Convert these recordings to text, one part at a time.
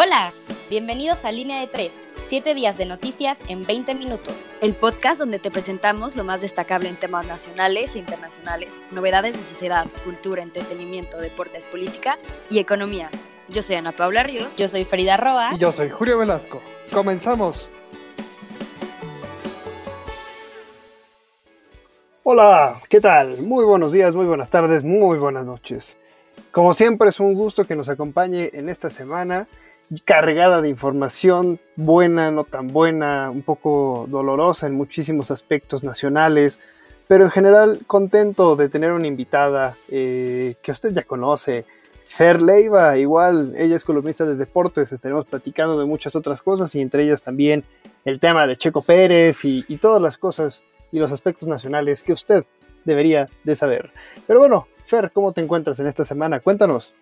Hola, bienvenidos a Línea de 3, 7 días de noticias en 20 minutos. El podcast donde te presentamos lo más destacable en temas nacionales e internacionales, novedades de sociedad, cultura, entretenimiento, deportes, política y economía. Yo soy Ana Paula Ríos. Yo soy Frida Roa. Y yo soy Julio Velasco. Comenzamos. Hola, ¿qué tal? Muy buenos días, muy buenas tardes, muy buenas noches. Como siempre es un gusto que nos acompañe en esta semana cargada de información buena, no tan buena, un poco dolorosa en muchísimos aspectos nacionales, pero en general contento de tener una invitada eh, que usted ya conoce, Fer Leiva, igual, ella es columnista de deportes, estaremos platicando de muchas otras cosas y entre ellas también el tema de Checo Pérez y, y todas las cosas y los aspectos nacionales que usted debería de saber. Pero bueno, Fer, ¿cómo te encuentras en esta semana? Cuéntanos.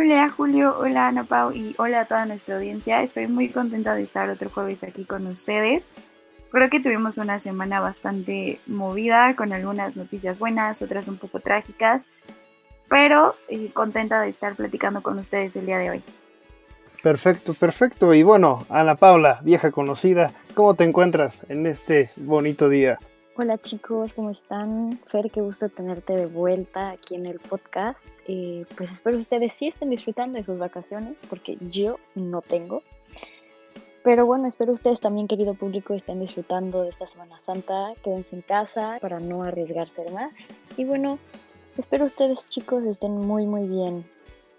Hola Julio, hola Ana Pau y hola a toda nuestra audiencia. Estoy muy contenta de estar otro jueves aquí con ustedes. Creo que tuvimos una semana bastante movida con algunas noticias buenas, otras un poco trágicas, pero eh, contenta de estar platicando con ustedes el día de hoy. Perfecto, perfecto. Y bueno, Ana Paula, vieja conocida, ¿cómo te encuentras en este bonito día? Hola chicos, ¿cómo están? Fer, qué gusto tenerte de vuelta aquí en el podcast. Eh, pues espero ustedes sí estén disfrutando de sus vacaciones, porque yo no tengo. Pero bueno, espero ustedes también, querido público, estén disfrutando de esta Semana Santa. Quédense en casa para no arriesgarse más. Y bueno, espero ustedes chicos estén muy muy bien.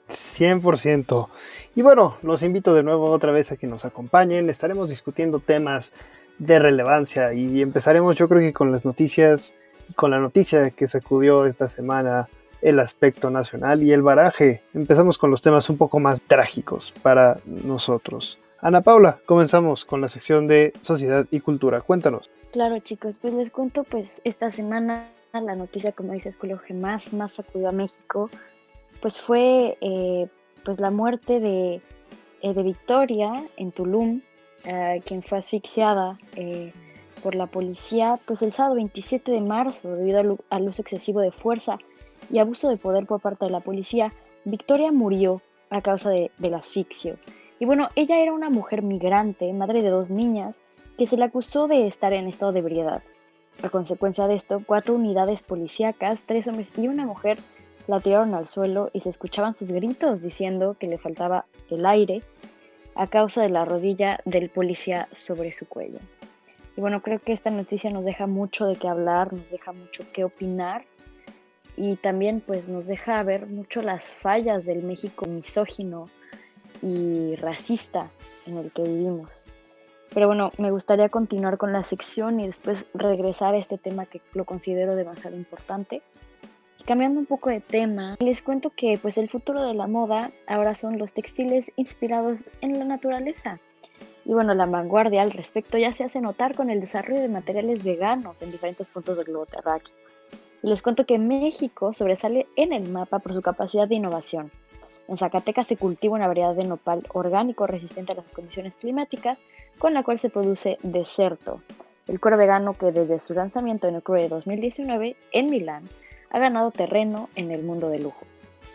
100%. Y bueno, los invito de nuevo otra vez a que nos acompañen. Estaremos discutiendo temas de relevancia y empezaremos yo creo que con las noticias, con la noticia que sacudió esta semana el aspecto nacional y el baraje. Empezamos con los temas un poco más trágicos para nosotros. Ana Paula, comenzamos con la sección de sociedad y cultura. Cuéntanos. Claro chicos, pues les cuento pues esta semana la noticia como dices que más más sacudió a México pues fue eh, pues la muerte de, eh, de Victoria en Tulum eh, quien fue asfixiada por la policía pues el sábado 27 de marzo debido al, uso excesivo de fuerza y abuso de poder por parte de la policía. Victoria murió a causa del asfixio. Y bueno, ella era una mujer migrante, madre de dos niñas, que se le acusó de estar en estado de ebriedad. A consecuencia de esto, cuatro unidades policíacas, tres hombres y una mujer la tiraron al suelo y se escuchaban sus gritos diciendo que le faltaba el aire a causa de la rodilla del policía sobre su cuello. Y bueno, creo que esta noticia nos deja mucho de qué hablar, nos deja mucho qué opinar y también pues nos deja ver mucho las fallas del México misógino y racista en el que vivimos. Pero bueno, me gustaría continuar con la sección y después regresar a este tema que lo considero demasiado importante Cambiando un poco de tema, les cuento que pues el futuro de la moda ahora son los textiles inspirados en la naturaleza. Y bueno, la vanguardia al respecto ya se hace notar con el desarrollo de materiales veganos en diferentes puntos del globo terráqueo. Y les cuento que México sobresale en el mapa por su capacidad de innovación. En Zacatecas se cultiva una variedad de nopal orgánico resistente a las condiciones climáticas, con la cual se produce deserto, el cuero vegano que desde su lanzamiento en octubre de 2019 en Milán ha ganado terreno en el mundo de lujo.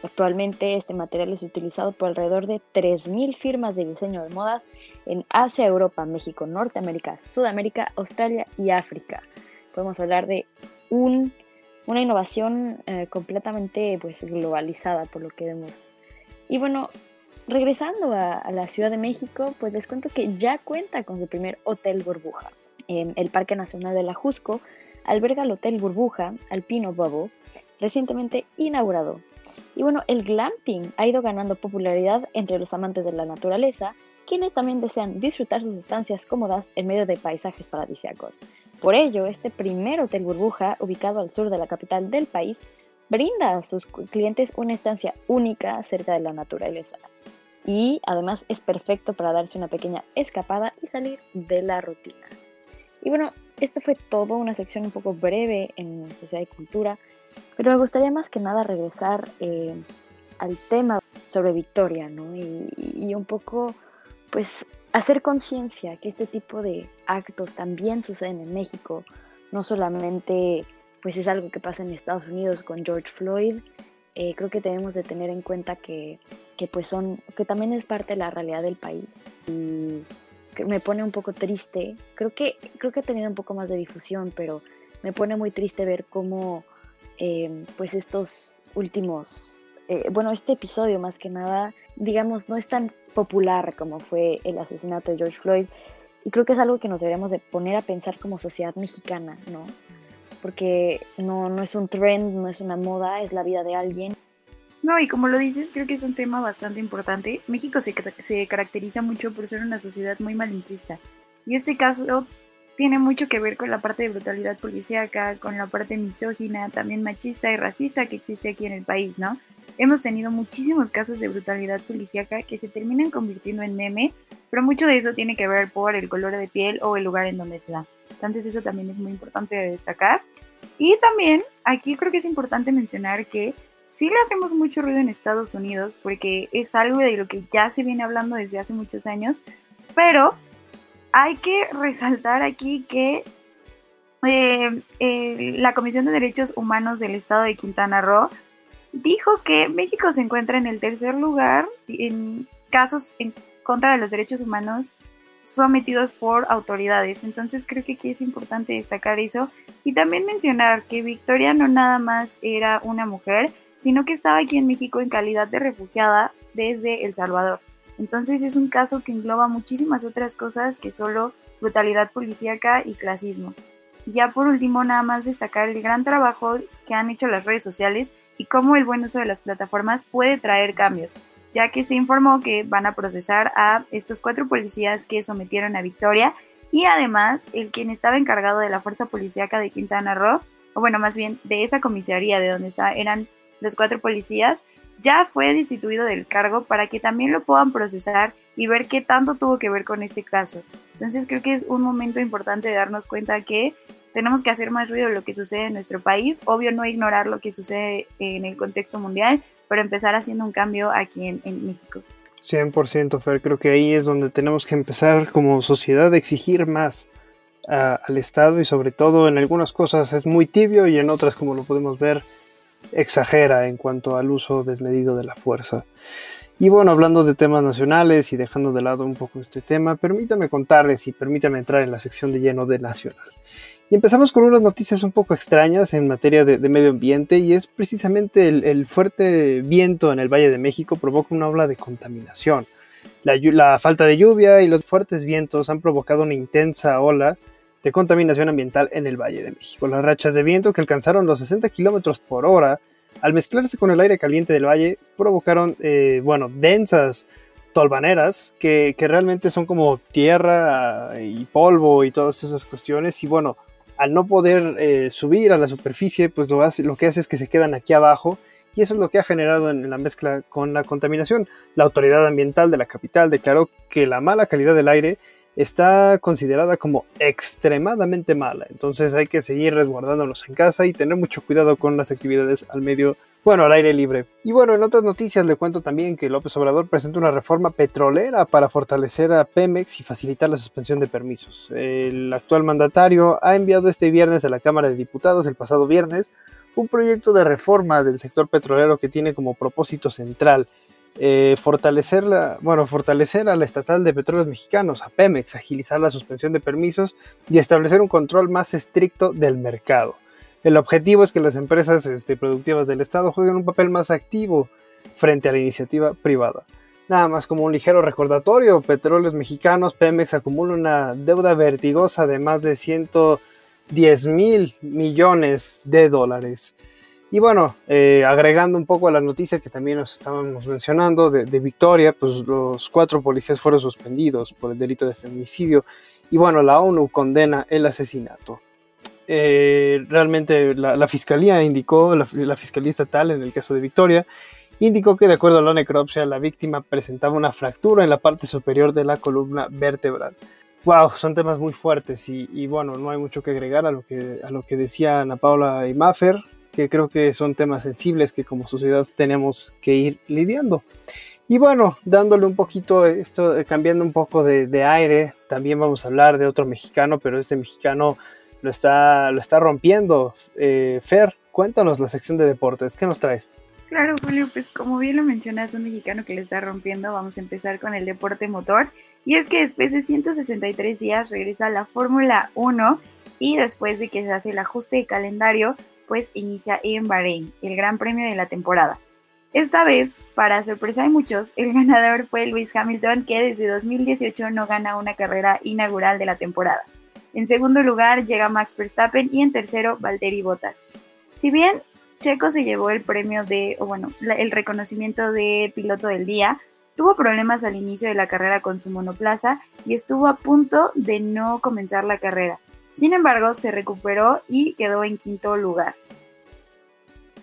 Actualmente este material es utilizado por alrededor de 3.000 firmas de diseño de modas en Asia, Europa, México, Norteamérica, Sudamérica, Australia y África. Podemos hablar de una innovación eh, completamente pues, globalizada por lo que vemos. Y bueno, regresando a, la Ciudad de México, pues les cuento que ya cuenta con su primer hotel burbuja. En el Parque Nacional de la Jusco alberga el Hotel Burbuja Alpino Bubble, recientemente inaugurado. Y bueno, el glamping ha ido ganando popularidad entre los amantes de la naturaleza, quienes también desean disfrutar sus estancias cómodas en medio de paisajes paradisíacos. Por ello, este primer hotel burbuja, ubicado al sur de la capital del país, brinda a sus clientes una estancia única cerca de la naturaleza. Y además es perfecto para darse una pequeña escapada y salir de la rutina. Y bueno, esto fue todo, una sección un poco breve en Sociedad y Cultura, pero me gustaría más que nada regresar eh, al tema sobre Victoria, ¿no? Y, un poco, pues, hacer conciencia que este tipo de actos también suceden en México, no solamente, pues, es algo que pasa en Estados Unidos con George Floyd, eh, creo que debemos de tener en cuenta que, que, pues son, que también es parte de la realidad del país. Y me pone un poco triste, creo que, creo que ha tenido un poco más de difusión, pero me pone muy triste ver cómo eh, pues estos últimos, eh, bueno, este episodio más que nada, digamos, no es tan popular como fue el asesinato de George Floyd. Y creo que es algo que nos deberíamos de poner a pensar como sociedad mexicana, ¿no? porque no, no es un trend, no es una moda, es la vida de alguien. No, y como lo dices, creo que es un tema bastante importante. México se, se caracteriza mucho por ser una sociedad muy malinchista. Y este caso tiene mucho que ver con la parte de brutalidad policíaca, con la parte misógina, también machista y racista que existe aquí en el país, ¿no? Hemos tenido muchísimos casos de brutalidad policíaca que se terminan convirtiendo en meme, pero mucho de eso tiene que ver por el color de piel o el lugar en donde se da. Entonces eso también es muy importante de destacar. Y también aquí creo que es importante mencionar que sí le hacemos mucho ruido en Estados Unidos porque es algo de lo que ya se viene hablando desde hace muchos años, pero hay que resaltar aquí que eh, la Comisión de Derechos Humanos del Estado de Quintana Roo dijo que México se encuentra en el tercer lugar en casos en contra de los derechos humanos sometidos por autoridades. Entonces creo que aquí es importante destacar eso y también mencionar que Victoria no nada más era una mujer, sino que estaba aquí en México en calidad de refugiada desde El Salvador. Entonces es un caso que engloba muchísimas otras cosas que solo brutalidad policíaca y clasismo. Y ya por último, nada más destacar el gran trabajo que han hecho las redes sociales y cómo el buen uso de las plataformas puede traer cambios ya que se informó que van a procesar a estos cuatro policías que sometieron a Victoria y además el quien estaba encargado de la fuerza policíaca de Quintana Roo, o bueno, más bien de esa comisaría de donde eran los cuatro policías, ya fue destituido del cargo para que también lo puedan procesar y ver qué tanto tuvo que ver con este caso. Entonces creo que es un momento importante de darnos cuenta que tenemos que hacer más ruido de lo que sucede en nuestro país, obvio no ignorar lo que sucede en el contexto mundial, pero empezar haciendo un cambio aquí en, en México. 100% Fer, creo que ahí es donde tenemos que empezar como sociedad a exigir más al Estado y sobre todo en algunas cosas es muy tibio y en otras como lo podemos ver exagera en cuanto al uso desmedido de la fuerza. Y bueno, hablando de temas nacionales y dejando de lado un poco este tema, permítame contarles y permítame entrar en la sección de lleno de nacional. Y empezamos con unas noticias un poco extrañas en materia de, medio ambiente y es precisamente el, fuerte viento en el Valle de México provoca una ola de contaminación. La, la, falta de lluvia y los fuertes vientos han provocado una intensa ola de contaminación ambiental en el Valle de México. Las rachas de viento que alcanzaron los 60 kilómetros por hora al mezclarse con el aire caliente del valle provocaron, eh, bueno, densas tolvaneras que, que, realmente son como tierra y polvo y todas esas cuestiones y bueno, al no poder eh, subir a la superficie, pues lo, hace, lo que hace es que se quedan aquí abajo y eso es lo que ha generado en, la mezcla con la contaminación. La autoridad ambiental de la capital declaró que la mala calidad del aire está considerada como extremadamente mala, entonces hay que seguir resguardándonos en casa y tener mucho cuidado con las actividades al medio bueno, al aire libre. Y bueno, en otras noticias le cuento también que López Obrador presenta una reforma petrolera para fortalecer a Pemex y facilitar la suspensión de permisos. El actual mandatario ha enviado este viernes a la Cámara de Diputados, el pasado viernes, un proyecto de reforma del sector petrolero que tiene como propósito central eh, fortalecer, bueno, fortalecer a la estatal de petróleos mexicanos, a Pemex, agilizar la suspensión de permisos y establecer un control más estricto del mercado. El objetivo es que las empresas este, productivas del Estado jueguen un papel más activo frente a la iniciativa privada. Nada más como un ligero recordatorio, Petróleos Mexicanos, Pemex acumula una deuda vertigosa de más de 110 mil millones de dólares. Y bueno, eh, agregando un poco a la noticia que también nos estábamos mencionando de, Victoria, pues los cuatro policías fueron suspendidos por el delito de feminicidio. Y bueno, la ONU condena el asesinato. Eh, realmente la, fiscalía indicó, la, fiscalía estatal en el caso de Victoria, indicó que de acuerdo a la necropsia la víctima presentaba una fractura en la parte superior de la columna vertebral. Wow, son temas muy fuertes y, bueno, no hay mucho que agregar a lo que, a lo que decía Ana Paula y Maffer, que creo que son temas sensibles que como sociedad tenemos que ir lidiando. Y bueno, dándole un poquito, esto, cambiando un poco de, de aire, también vamos a hablar de otro mexicano, pero este mexicano lo está, lo está rompiendo. Eh, Fer, cuéntanos la sección de deportes, ¿qué nos traes? Claro, Julio, pues como bien lo mencionas, un mexicano que le está rompiendo, vamos a empezar con el deporte motor. Y es que después de 163 días regresa la Fórmula 1 y después de que se hace el ajuste de calendario, pues inicia en Bahrein, el gran premio de la temporada. Esta vez, para sorpresa de muchos, el ganador fue Lewis Hamilton, que desde 2018 no gana una carrera inaugural de la temporada. En segundo lugar llega Max Verstappen y en tercero Valtteri Bottas. Si bien Checo se llevó el premio de, o bueno, el reconocimiento de piloto del día, tuvo problemas al inicio de la carrera con su monoplaza y estuvo a punto de no comenzar la carrera. Sin embargo, se recuperó y quedó en quinto lugar.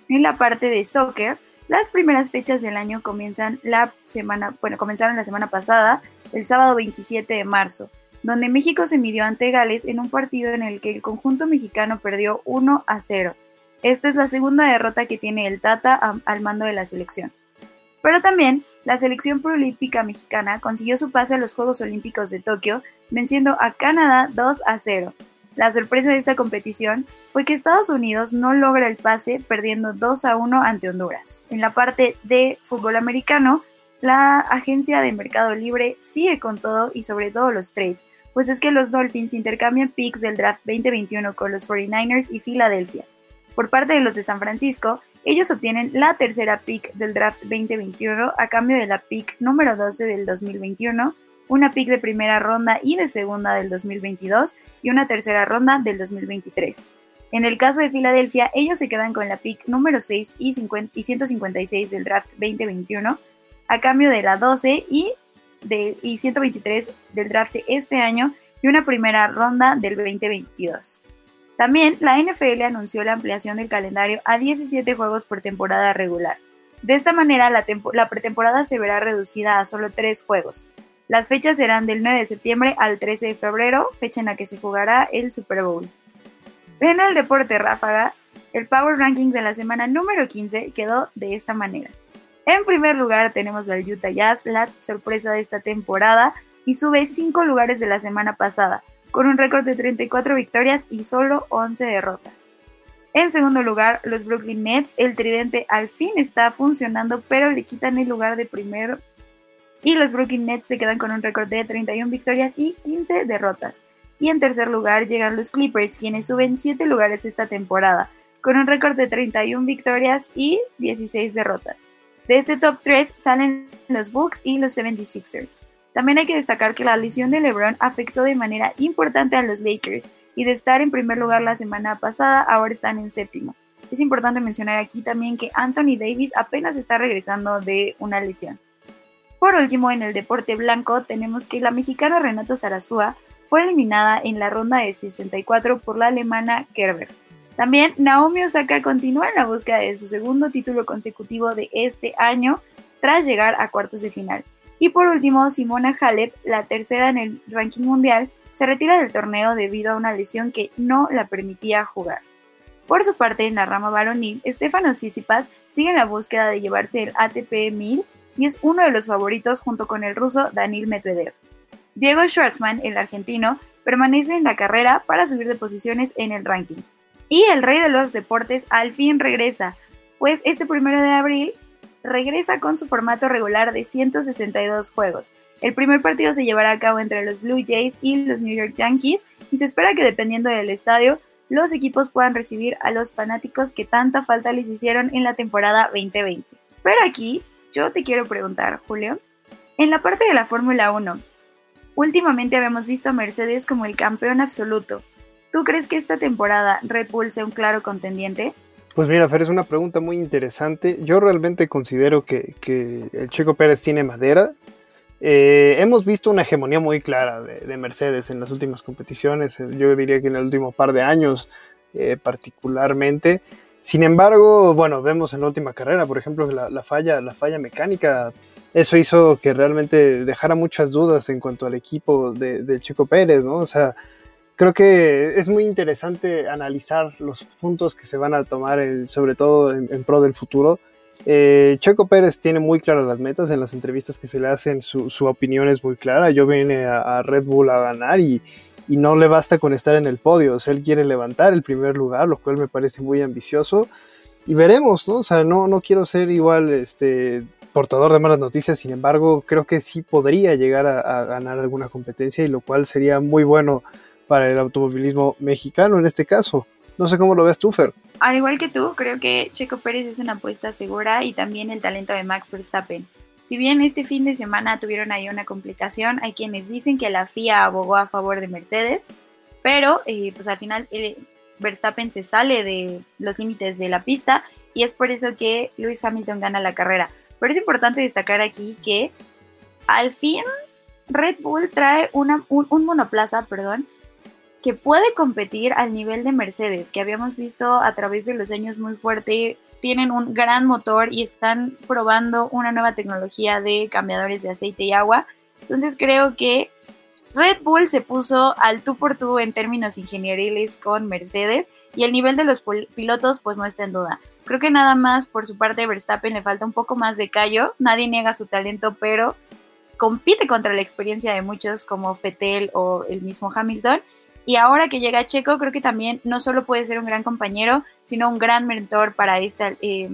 En la parte de soccer, las primeras fechas del año comienzan la semana, bueno, comenzaron la semana pasada, el sábado 27 de marzo, donde México se midió ante Gales en un partido en el que el conjunto mexicano perdió 1 a 0. Esta es la segunda derrota que tiene el Tata al mando de la selección. Pero también la selección proolímpica mexicana consiguió su pase a los Juegos Olímpicos de Tokio, venciendo a Canadá 2 a 0. La sorpresa de esta competición fue que Estados Unidos no logra el pase, perdiendo 2 a 1 ante Honduras. En la parte de fútbol americano, la agencia de mercado libre sigue con todo y sobre todo los trades, pues es que los Dolphins intercambian picks del draft 2021 con los 49ers y Filadelfia. Por parte de los de San Francisco, ellos obtienen la tercera pick del draft 2021 a cambio de la pick número 12 del 2021, una pick de primera ronda y de segunda del 2022 y una tercera ronda del 2023. En el caso de Filadelfia, ellos se quedan con la pick número 6 y, 156 del draft 2021 a cambio de la 12 y, de, y 123 del draft de este año y una primera ronda del 2022. También la NFL anunció la ampliación del calendario a 17 juegos por temporada regular. De esta manera, la, pretemporada se verá reducida a solo 3 juegos. Las fechas serán del 9 de septiembre al 13 de febrero, fecha en la que se jugará el Super Bowl. En el deporte ráfaga, el Power Ranking de la semana número 15 quedó de esta manera. En primer lugar tenemos al Utah Jazz, la sorpresa de esta temporada, y sube 5 lugares de la semana pasada, con un récord de 34 victorias y solo 11 derrotas. En segundo lugar, los Brooklyn Nets, el tridente al fin está funcionando, pero le quitan el lugar de primero. Y los Brooklyn Nets se quedan con un récord de 31 victorias y 15 derrotas. Y en tercer lugar llegan los Clippers, quienes suben 7 lugares esta temporada, con un récord de 31 victorias y 16 derrotas. De este top 3 salen los Bucks y los 76ers. También hay que destacar que la lesión de LeBron afectó de manera importante a los Lakers y de estar en primer lugar la semana pasada, ahora están en séptimo. Es importante mencionar aquí también que Anthony Davis apenas está regresando de una lesión. Por último, en el deporte blanco tenemos que la mexicana Renata Zarazúa fue eliminada en la ronda de 64 por la alemana Kerber. También Naomi Osaka continúa en la búsqueda de su segundo título consecutivo de este año tras llegar a cuartos de final. Y por último, Simona Halep, la tercera en el ranking mundial, se retira del torneo debido a una lesión que no la permitía jugar. Por su parte, en la rama varonil, Stefano Tsitsipas sigue en la búsqueda de llevarse el ATP 1000 y es uno de los favoritos junto con el ruso Danil Medvedev. Diego Schwartzman, el argentino, permanece en la carrera para subir de posiciones en el ranking. Y el rey de los deportes al fin regresa, pues este primero de abril regresa con su formato regular de 162 juegos. El primer partido se llevará a cabo entre los Blue Jays y los New York Yankees y se espera que dependiendo del estadio, los equipos puedan recibir a los fanáticos que tanta falta les hicieron en la temporada 2020. Pero aquí yo te quiero preguntar, Julio, en la parte de la Fórmula 1, últimamente habíamos visto a Mercedes como el campeón absoluto. ¿Tú crees que esta temporada Red Bull sea un claro contendiente? Pues mira, Fer, es una pregunta muy interesante. Yo realmente considero que, el Checo Pérez tiene madera. Eh, hemos visto una hegemonía muy clara de, Mercedes en las últimas competiciones, yo diría que en el último par de años eh, particularmente. Sin embargo, bueno, vemos en la última carrera, por ejemplo, la, falla, la falla mecánica, eso hizo que realmente dejara muchas dudas en cuanto al equipo de, del Checo Pérez, ¿no? O sea, creo que es muy interesante analizar los puntos que se van a tomar, sobre todo en, pro del futuro. Eh, Checo Pérez tiene muy claras las metas en las entrevistas que se le hacen, su, opinión es muy clara. Yo vine a, Red Bull a ganar y, y, no le basta con estar en el podio, o sea, él quiere levantar el primer lugar, lo cual me parece muy ambicioso. y veremos, ¿no? O sea, no, no quiero ser igual este portador de malas noticias, sin embargo, creo que sí podría llegar a, ganar alguna competencia y lo cual sería muy bueno para el automovilismo mexicano en este caso. No sé cómo lo ves tú, Fer. Al igual que tú, creo que Checo Pérez es una apuesta segura y también el talento de Max Verstappen. Si bien este fin de semana tuvieron ahí una complicación, hay quienes dicen que la FIA abogó a favor de Mercedes, pero eh, pues al final eh, Verstappen se sale de los límites de la pista y es por eso que Lewis Hamilton gana la carrera. Pero es importante destacar aquí que al fin Red Bull trae una, un, monoplaza, perdón, que puede competir al nivel de Mercedes, que habíamos visto a través de los años muy fuerte. Tienen un gran motor y están probando una nueva tecnología de cambiadores de aceite y agua. Entonces creo que Red Bull se puso al tú por tú en términos ingenieriles con Mercedes y el nivel de los pilotos pues no está en duda. Creo que nada más por su parte Verstappen le falta un poco más de callo, nadie niega su talento, pero compite contra la experiencia de muchos como Fettel o el mismo Hamilton. Y ahora que llega Checo, creo que también no solo puede ser un gran compañero, sino un gran mentor para, esta, eh,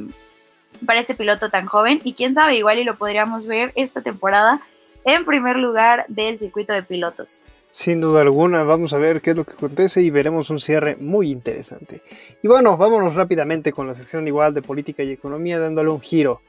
para este piloto tan joven. Y quién sabe, igual y lo podríamos ver esta temporada en primer lugar del circuito de pilotos. Sin duda alguna, vamos a ver qué es lo que acontece y veremos un cierre muy interesante. Y bueno, vámonos rápidamente con la sección igual de política y economía dándole un giro.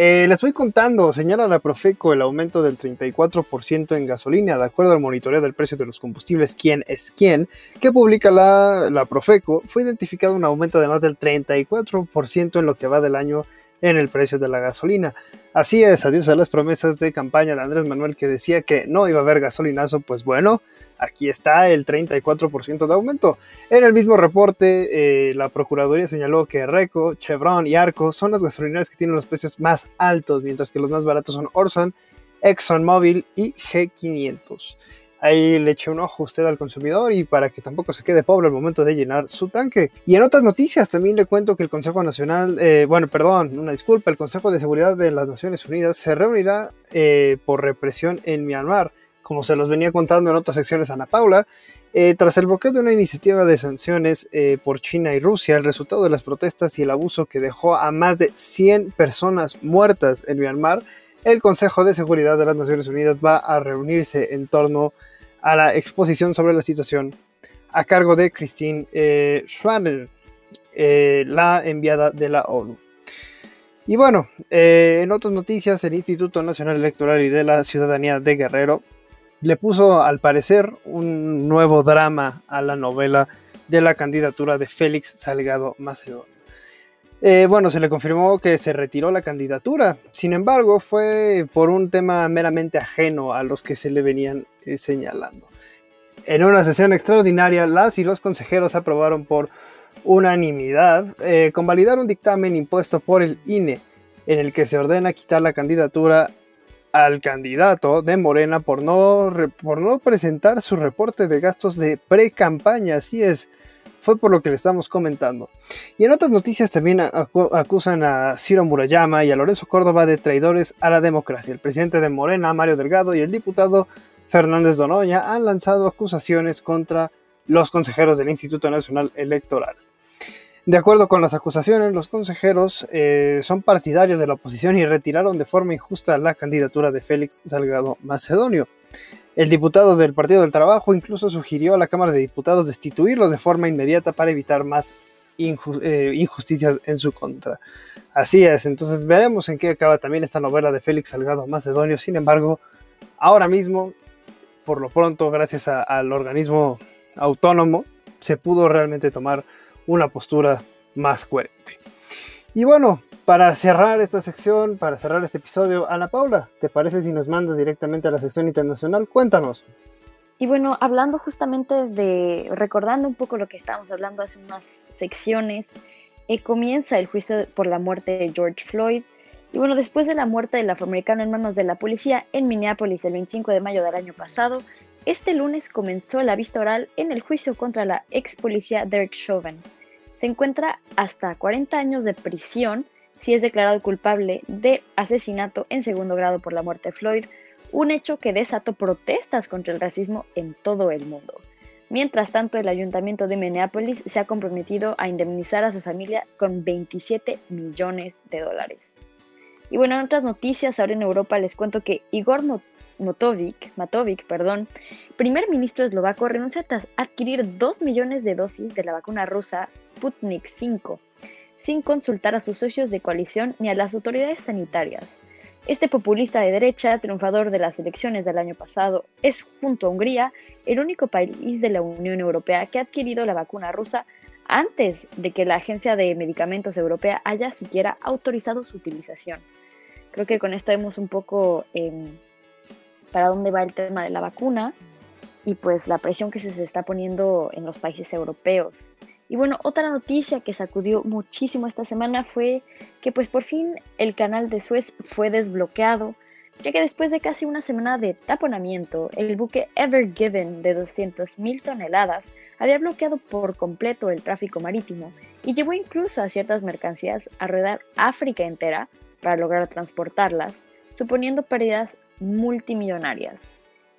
Eh, les voy contando, señala la Profeco el aumento del 34% en gasolina, de acuerdo al monitoreo del precio de los combustibles, quién es quién, que publica la, la Profeco, fue identificado un aumento de más del 34% en lo que va del año en el precio de la gasolina. Así es, adiós a las promesas de campaña de Andrés Manuel que decía que no iba a haber gasolinazo, pues bueno, aquí está el 34% de aumento. En el mismo reporte, eh, la Procuraduría señaló que Reco, Chevron y Arco son las gasolineras que tienen los precios más altos, mientras que los más baratos son Orson, ExxonMobil y G500. Ahí le eche un ojo usted al consumidor y para que tampoco se quede pobre al momento de llenar su tanque. Y en otras noticias también le cuento que el Consejo Nacional, eh, bueno, perdón, una disculpa, el Consejo de Seguridad de las Naciones Unidas se reunirá eh, por represión en Myanmar, como se los venía contando en otras secciones Ana Paula. Eh, tras el bloqueo de una iniciativa de sanciones por China y Rusia, el resultado de las protestas y el abuso que dejó a más de 100 personas muertas en Myanmar, el Consejo de Seguridad de las Naciones Unidas va a reunirse en torno a la exposición sobre la situación a cargo de Christine eh, eh, la enviada de la ONU. Y bueno, eh, en otras noticias, el Instituto Nacional Electoral y de la Ciudadanía de Guerrero le puso al parecer un nuevo drama a la novela de la candidatura de Félix Salgado Macedonio. Eh, bueno, se le confirmó que se retiró la candidatura. Sin embargo, fue por un tema meramente ajeno a los que se le venían eh, señalando. En una sesión extraordinaria, las y los consejeros aprobaron por unanimidad eh, convalidar un dictamen impuesto por el INE en el que se ordena quitar la candidatura al candidato de Morena por no, por no presentar su reporte de gastos de pre-campaña. Así es, fue por lo que le estamos comentando. Y en otras noticias también acusan a Ciro Murayama y a Lorenzo Córdoba de traidores a la democracia. El presidente de Morena, Mario Delgado, y el diputado Fernández Donoña han lanzado acusaciones contra los consejeros del Instituto Nacional Electoral. De acuerdo con las acusaciones, los consejeros eh, son partidarios de la oposición y retiraron de forma injusta la candidatura de Félix Salgado Macedonio. El diputado del Partido del Trabajo incluso sugirió a la Cámara de Diputados destituirlo de forma inmediata para evitar más eh, injusticias en su contra. Así es, entonces veremos en qué acaba también esta novela de Félix Salgado Macedonio. Sin embargo, ahora mismo, por lo pronto, gracias al organismo autónomo, se pudo realmente tomar una postura más coherente. Y bueno, para cerrar esta sección, para cerrar este episodio, Ana Paula, ¿te parece si nos mandas directamente a la sección internacional? Cuéntanos. Y bueno, hablando justamente de, recordando un poco lo que estábamos hablando hace unas secciones, eh, comienza el juicio por la muerte de George Floyd. Y bueno, después de la muerte del afroamericano en manos de la policía en Minneapolis el 25 de mayo del año pasado, este lunes comenzó la vista oral en el juicio contra la ex policía Derek Chauvin. Se encuentra hasta 40 años de prisión si es declarado culpable de asesinato en segundo grado por la muerte de Floyd, un hecho que desató protestas contra el racismo en todo el mundo. Mientras tanto, el ayuntamiento de Minneapolis se ha comprometido a indemnizar a su familia con 27 millones de dólares. Y bueno, en otras noticias, ahora en Europa les cuento que Igor Motovic, Matovic, perdón, primer ministro eslovaco, renuncia tras adquirir 2 millones de dosis de la vacuna rusa Sputnik 5, sin consultar a sus socios de coalición ni a las autoridades sanitarias. Este populista de derecha, triunfador de las elecciones del año pasado, es, junto a Hungría, el único país de la Unión Europea que ha adquirido la vacuna rusa antes de que la Agencia de Medicamentos Europea haya siquiera autorizado su utilización. Creo que con esto vemos un poco em, para dónde va el tema de la vacuna y pues la presión que se está poniendo en los países europeos. Y bueno, otra noticia que sacudió muchísimo esta semana fue que pues por fin el canal de Suez fue desbloqueado, ya que después de casi una semana de taponamiento, el buque Ever Given de 200.000 toneladas había bloqueado por completo el tráfico marítimo y llevó incluso a ciertas mercancías a rodar África entera para lograr transportarlas, suponiendo pérdidas multimillonarias.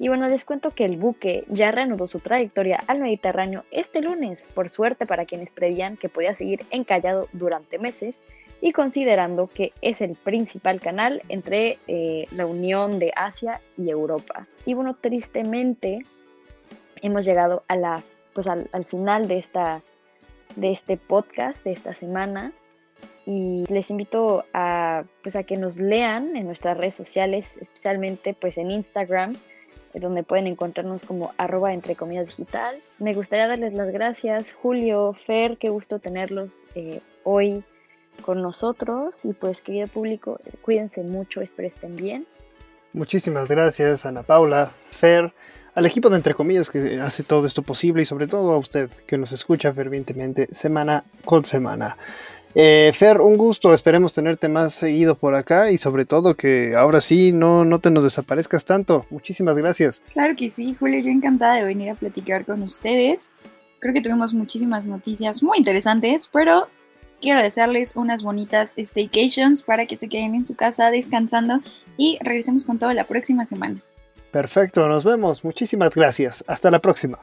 Y bueno, les cuento que el buque ya reanudó su trayectoria al Mediterráneo este lunes, por suerte para quienes prevían que podía seguir encallado durante meses y considerando que es el principal canal entre eh, la unión de Asia y Europa. Y bueno, tristemente hemos llegado a la, pues al, final de, esta, de este podcast de esta semana y les invito a, pues a que nos lean en nuestras redes sociales, especialmente pues en Instagram donde pueden encontrarnos como arroba entre comillas digital. Me gustaría darles las gracias, Julio, Fer, qué gusto tenerlos eh, hoy con nosotros y pues querido público, cuídense mucho, espero estén bien. Muchísimas gracias Ana Paula, Fer, al equipo de Entre Comillas que hace todo esto posible y sobre todo a usted que nos escucha fervientemente semana con semana. Eh, Fer, un gusto, esperemos tenerte más seguido por acá y sobre todo que ahora sí no, no te nos desaparezcas tanto. Muchísimas gracias. Claro que sí, Julio, yo encantada de venir a platicar con ustedes. Creo que tuvimos muchísimas noticias muy interesantes, pero quiero desearles unas bonitas staycations para que se queden en su casa descansando y regresemos con todo la próxima semana. Perfecto, nos vemos. Muchísimas gracias. Hasta la próxima.